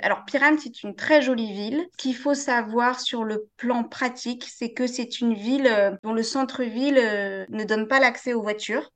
Alors, Piran, c'est une très jolie ville. Ce qu'il faut savoir sur le plan pratique, c'est que c'est une ville euh, dont le centre-ville euh, ne donne pas l'accès aux voitures.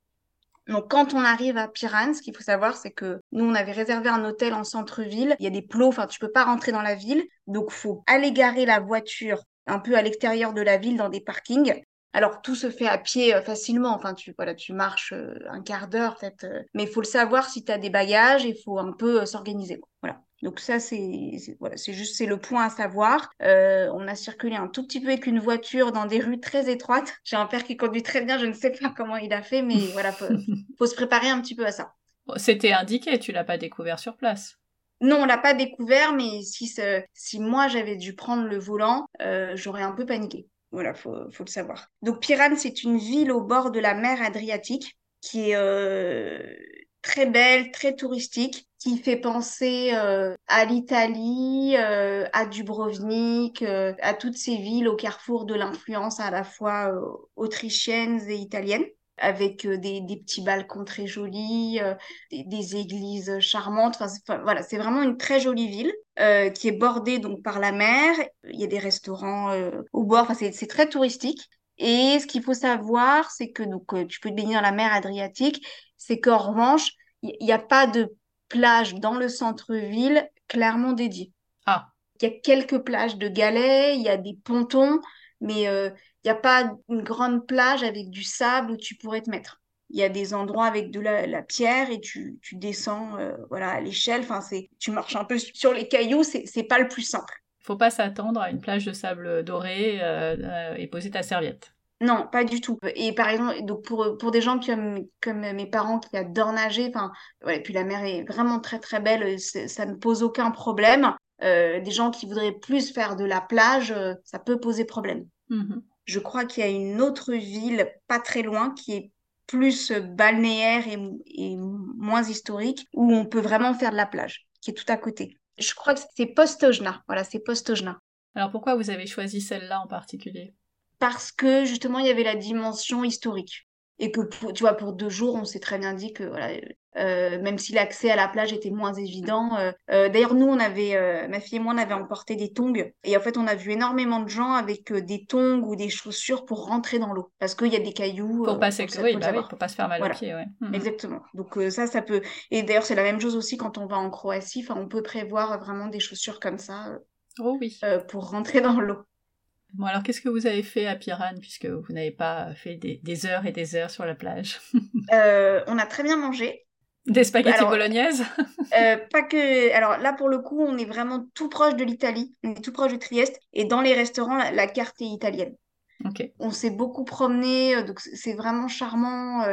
Donc, quand on arrive à Piran, ce qu'il faut savoir, c'est que nous, on avait réservé un hôtel en centre-ville. Il y a des plots, enfin, tu peux pas rentrer dans la ville. Donc, faut aller garer la voiture un peu à l'extérieur de la ville dans des parkings. Alors tout se fait à pied euh, facilement, enfin tu voilà, tu marches un quart d'heure peut-être, mais il faut le savoir si tu as des bagages, il faut un peu s'organiser. Voilà. Donc ça, c'est voilà, c'est juste c'est le point à savoir. Euh, on a circulé un tout petit peu avec une voiture dans des rues très étroites. J'ai un père qui conduit très bien, je ne sais pas comment il a fait, mais voilà, faut, faut se préparer un petit peu à ça. C'était indiqué, tu l'as pas découvert sur place. Non, on l'a pas découvert, mais si, si moi j'avais dû prendre le volant, euh, j'aurais un peu paniqué. Voilà, faut, faut le savoir. Donc Piran, c'est une ville au bord de la mer Adriatique qui est euh, très belle, très touristique, qui fait penser euh, à l'Italie, euh, à Dubrovnik, euh, à toutes ces villes au carrefour de l'influence à la fois autrichienne et italienne avec des, petits balcons très jolis, des, des, églises charmantes. Enfin, voilà, c'est vraiment une très jolie ville qui est bordée donc par la mer. Il y a des restaurants au bord. Enfin, c'est très touristique. Et ce qu'il faut savoir, c'est que donc tu peux te baigner dans la mer Adriatique, c'est qu'en revanche, il n'y a pas de plage dans le centre-ville clairement dédiée. Ah. Il y a quelques plages de galets, il y a des pontons, mais euh, il n'y a pas une grande plage avec du sable où tu pourrais te mettre. Il y a des endroits avec de la, pierre et tu, tu descends euh, voilà, à l'échelle. Enfin, c'est, tu marches un peu sur les cailloux, c'est, c'est pas le plus simple. Faut pas s'attendre à une plage de sable doré euh, et poser ta serviette. Non, pas du tout. Et par exemple, donc pour, pour des gens comme, comme mes parents qui adorent nager, enfin, ouais, puis la mer est vraiment très très belle, ça ne pose aucun problème. Euh, des gens qui voudraient plus faire de la plage, euh, ça peut poser problème. Mmh Je crois qu'il y a une autre ville pas très loin qui est plus balnéaire et, et moins historique, où on peut vraiment faire de la plage, qui est tout à côté. Je crois que c'est Postojna. Voilà, c'est Postojna. Alors pourquoi vous avez choisi celle-là en particulier? Parce que justement il y avait la dimension historique. Et que pour, tu vois pour deux jours on s'est très bien dit que voilà euh, même si l'accès à la plage était moins évident euh, euh, d'ailleurs nous on avait ma fille et moi on avait emporté des tongs. Et en fait on a vu énormément de gens avec des tongs ou des chaussures pour rentrer dans l'eau. Parce qu'il y a des cailloux pour pas se oui, bah pour pas se faire mal aux pieds ouais. Mmh. exactement. Donc ça ça peut et d'ailleurs c'est la même chose aussi quand on va en Croatie. Enfin on peut prévoir vraiment des chaussures comme ça oh oui. pour rentrer dans l'eau Bon, alors qu'est-ce que vous avez fait à Piran puisque vous n'avez pas fait des, heures et des heures sur la plage? Euh, On a très bien mangé. Des spaghettis bolognaises? euh, Pas que. Alors là, pour le coup, on est vraiment tout proche de l'Italie. On est tout proche de Trieste. Et dans les restaurants, la, carte est italienne. On s'est beaucoup promené, euh, donc c'est vraiment charmant.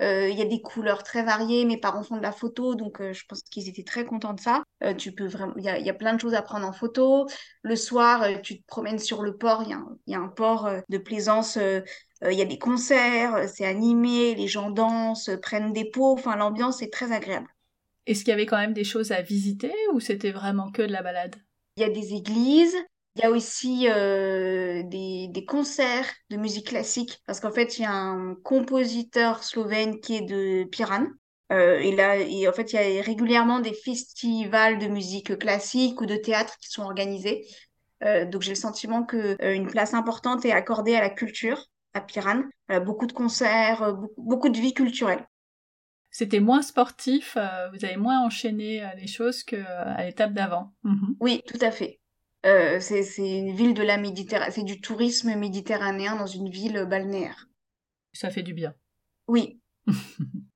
Euh, il y a des couleurs très variées. Mes parents font de la photo, donc euh, je pense qu'ils étaient très contents de ça. Euh, tu peux vraiment, il y a, y a, plein de choses à prendre en photo. Le soir, tu te promènes sur le port. Il y, y, a un port de plaisance. Il y a des concerts, c'est animé, les gens dansent, prennent des pots. Enfin, l'ambiance est très agréable. Est-ce qu'il y avait quand même des choses à visiter ou c'était vraiment que de la balade? Il y a des églises, il y a aussi euh, des, des, concerts de musique classique, parce qu'en fait, il y a un compositeur slovène qui est de Piran. Euh, et là, et en fait, il y a régulièrement des festivals de musique classique ou de théâtre qui sont organisés. Euh, donc, j'ai le sentiment euh, une place importante est accordée à la culture à Piran. beaucoup de concerts, beaucoup, beaucoup, de vie culturelle. C'était moins sportif, vous avez moins enchaîné les choses qu'à l'étape d'avant. Mhm. Oui, tout à fait. Euh, c'est une ville de la Méditerranée, c'est du tourisme méditerranéen dans une ville balnéaire. Ça fait du bien. Oui.